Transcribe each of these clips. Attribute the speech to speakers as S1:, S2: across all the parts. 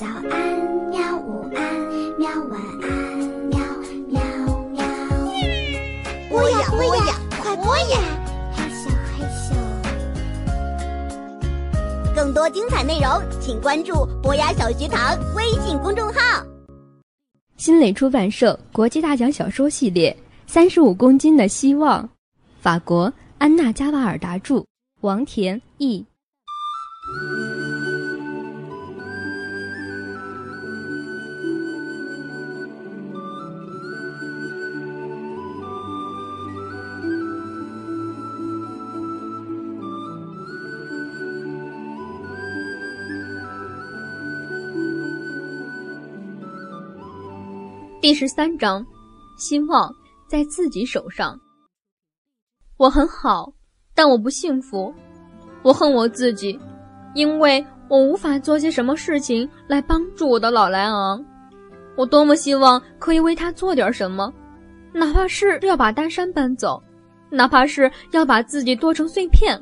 S1: 早安，喵！午安，喵！晚安，喵喵喵！
S2: 播呀播呀，快播呀！
S1: 害羞害羞。
S2: 更多精彩内容，请关注博雅小学堂微信公众号。
S3: 新蕾出版社国际大奖小说系列《三十五公斤的希望》，法国安娜·加瓦尔达著，王田译。第十三章，希望在自己手上。我很好，但我不幸福。我恨我自己，因为我无法做些什么事情来帮助我的老莱昂。我多么希望可以为他做点什么，哪怕是要把大山搬走，哪怕是要把自己剁成碎片，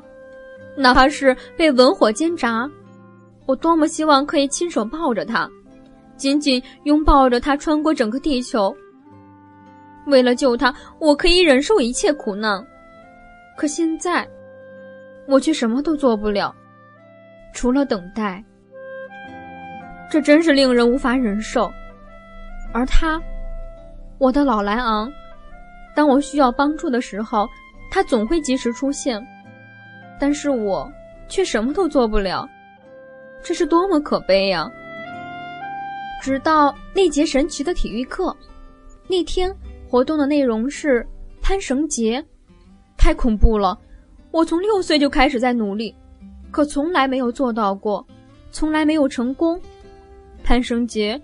S3: 哪怕是被文火煎炸。我多么希望可以亲手抱着他。紧紧拥抱着他，穿过整个地球。为了救他，我可以忍受一切苦难。可现在，我却什么都做不了，除了等待。这真是令人无法忍受。而他，我的老莱昂，当我需要帮助的时候，他总会及时出现。但是我却什么都做不了，这是多么可悲呀！直到那节神奇的体育课，那天活动的内容是攀绳节，太恐怖了！我从六岁就开始在努力，可从来没有做到过，从来没有成功。攀绳节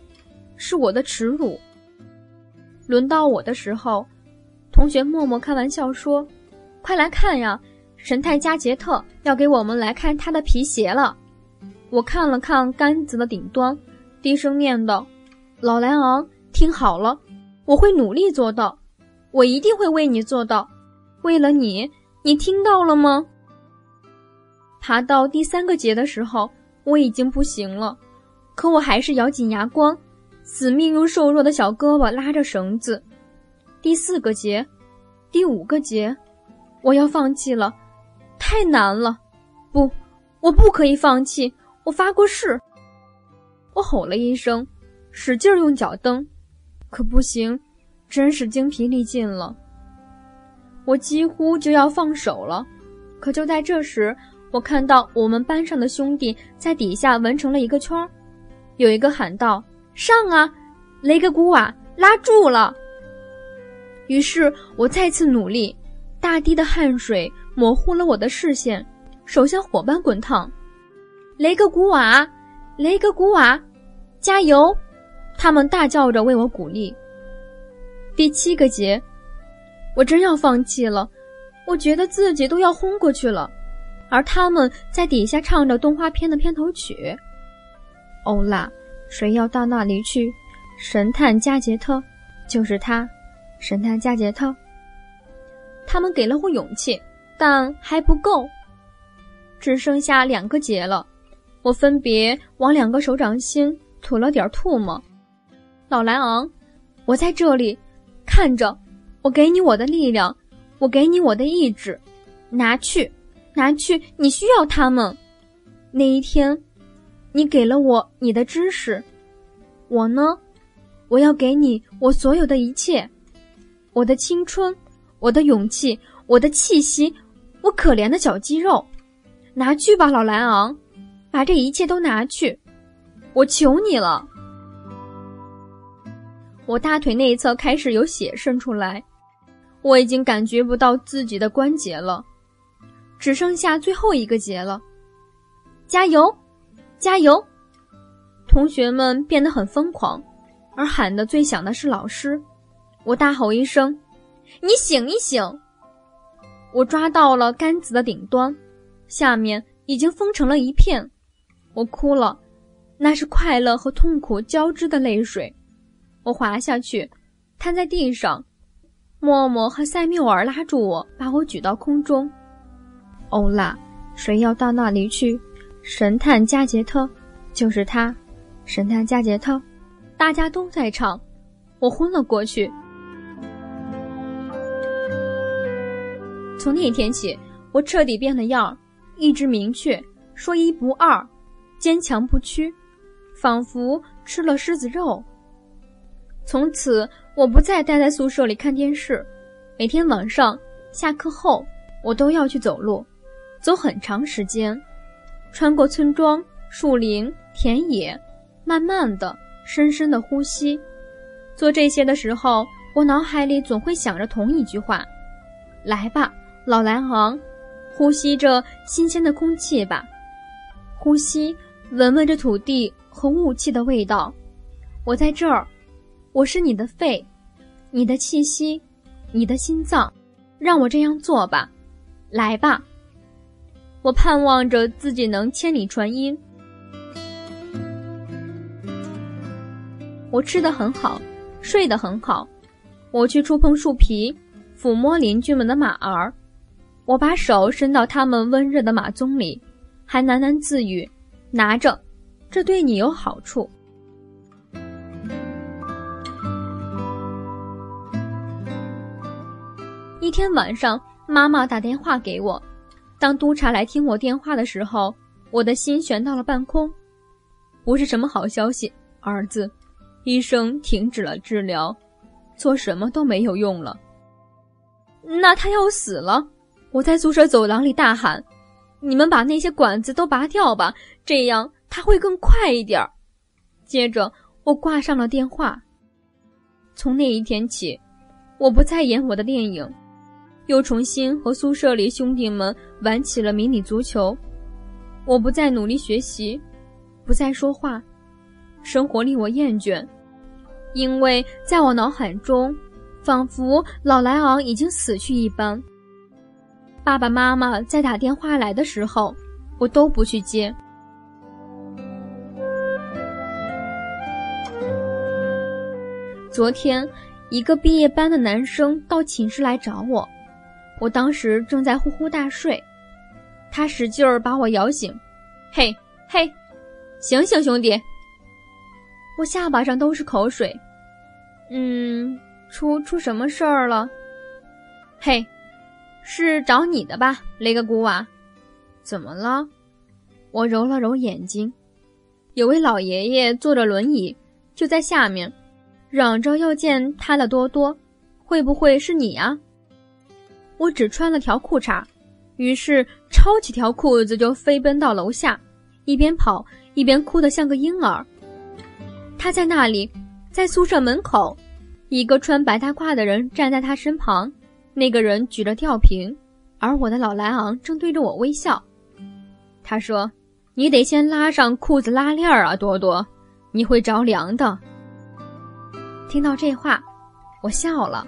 S3: 是我的耻辱。轮到我的时候，同学默默开玩笑说：“快来看呀，神探加杰特要给我们来看他的皮鞋了。”我看了看杆子的顶端。低声念道：“老莱昂，听好了，我会努力做到，我一定会为你做到，为了你，你听到了吗？”爬到第三个节的时候，我已经不行了，可我还是咬紧牙关，死命用瘦弱的小胳膊拉着绳子。第四个节，第五个节，我要放弃了，太难了，不，我不可以放弃，我发过誓。我吼了一声，使劲用脚蹬，可不行，真是精疲力尽了。我几乎就要放手了，可就在这时，我看到我们班上的兄弟在底下围成了一个圈儿，有一个喊道：“上啊，雷格古瓦，拉住了！”于是我再次努力，大滴的汗水模糊了我的视线，手像火般滚烫。雷格古瓦。雷格古瓦，加油！他们大叫着为我鼓励。第七个节，我真要放弃了，我觉得自己都要昏过去了，而他们在底下唱着动画片的片头曲。欧拉，谁要到那里去？神探加杰特，就是他，神探加杰特。他们给了我勇气，但还不够，只剩下两个节了。我分别往两个手掌心吐了点唾沫。老莱昂，我在这里，看着，我给你我的力量，我给你我的意志，拿去，拿去，你需要他们。那一天，你给了我你的知识，我呢，我要给你我所有的一切，我的青春，我的勇气，我的气息，我可怜的小肌肉，拿去吧，老莱昂。把这一切都拿去，我求你了。我大腿内侧开始有血渗出来，我已经感觉不到自己的关节了，只剩下最后一个节了。加油，加油！同学们变得很疯狂，而喊的最响的是老师。我大吼一声：“你醒一醒！”我抓到了杆子的顶端，下面已经封成了一片。我哭了，那是快乐和痛苦交织的泪水。我滑下去，瘫在地上。默默和塞缪尔拉住我，把我举到空中。欧拉，谁要到那里去？神探加杰特，就是他，神探加杰特，大家都在唱，我昏了过去。从那天起，我彻底变了样，意志明确，说一不二，坚强不屈，仿佛吃了狮子肉。从此，我不再待在宿舍里看电视，每天晚上下课后，我都要去走路，走很长时间，穿过村庄、树林、田野，慢慢的、深深的呼吸。做这些的时候，我脑海里总会想着同一句话：“来吧。”老莱昂，呼吸着新鲜的空气吧，呼吸，闻闻这土地和雾气的味道。我在这儿，我是你的肺，你的气息，你的心脏，让我这样做吧，来吧。我盼望着自己能千里传音。我吃的很好，睡得很好，我去触碰树皮，抚摸邻居们的马儿。我把手伸到他们温热的马鬃里，还喃喃自语：“拿着，这对你有好处。”一天晚上，妈妈打电话给我。当督察来听我电话的时候，我的心悬到了半空。不是什么好消息，儿子，医生停止了治疗，做什么都没有用了。那他要死了。我在宿舍走廊里大喊：“你们把那些管子都拔掉吧，这样他会更快一点儿。”接着我挂上了电话。从那一天起，我不再演我的电影，又重新和宿舍里兄弟们玩起了迷你足球。我不再努力学习，不再说话，生活令我厌倦，因为在我脑海中，仿佛老莱昂已经死去一般。爸爸妈妈在打电话来的时候，我都不去接。昨天，一个毕业班的男生到寝室来找我，我当时正在呼呼大睡，他使劲儿把我摇醒：“嘿，嘿，醒醒，兄弟！”我下巴上都是口水。嗯，出出什么事儿了？嘿。是找你的吧，雷格古娃，怎么了？我揉了揉眼睛，有位老爷爷坐着轮椅，就在下面，嚷着要见他的多多，会不会是你啊？我只穿了条裤衩，于是抄起条裤子就飞奔到楼下，一边跑一边哭得像个婴儿。他在那里，在宿舍门口，一个穿白大褂的人站在他身旁。那个人举着吊瓶，而我的老莱昂正对着我微笑。他说：“你得先拉上裤子拉链儿啊，多多，你会着凉的。”听到这话，我笑了。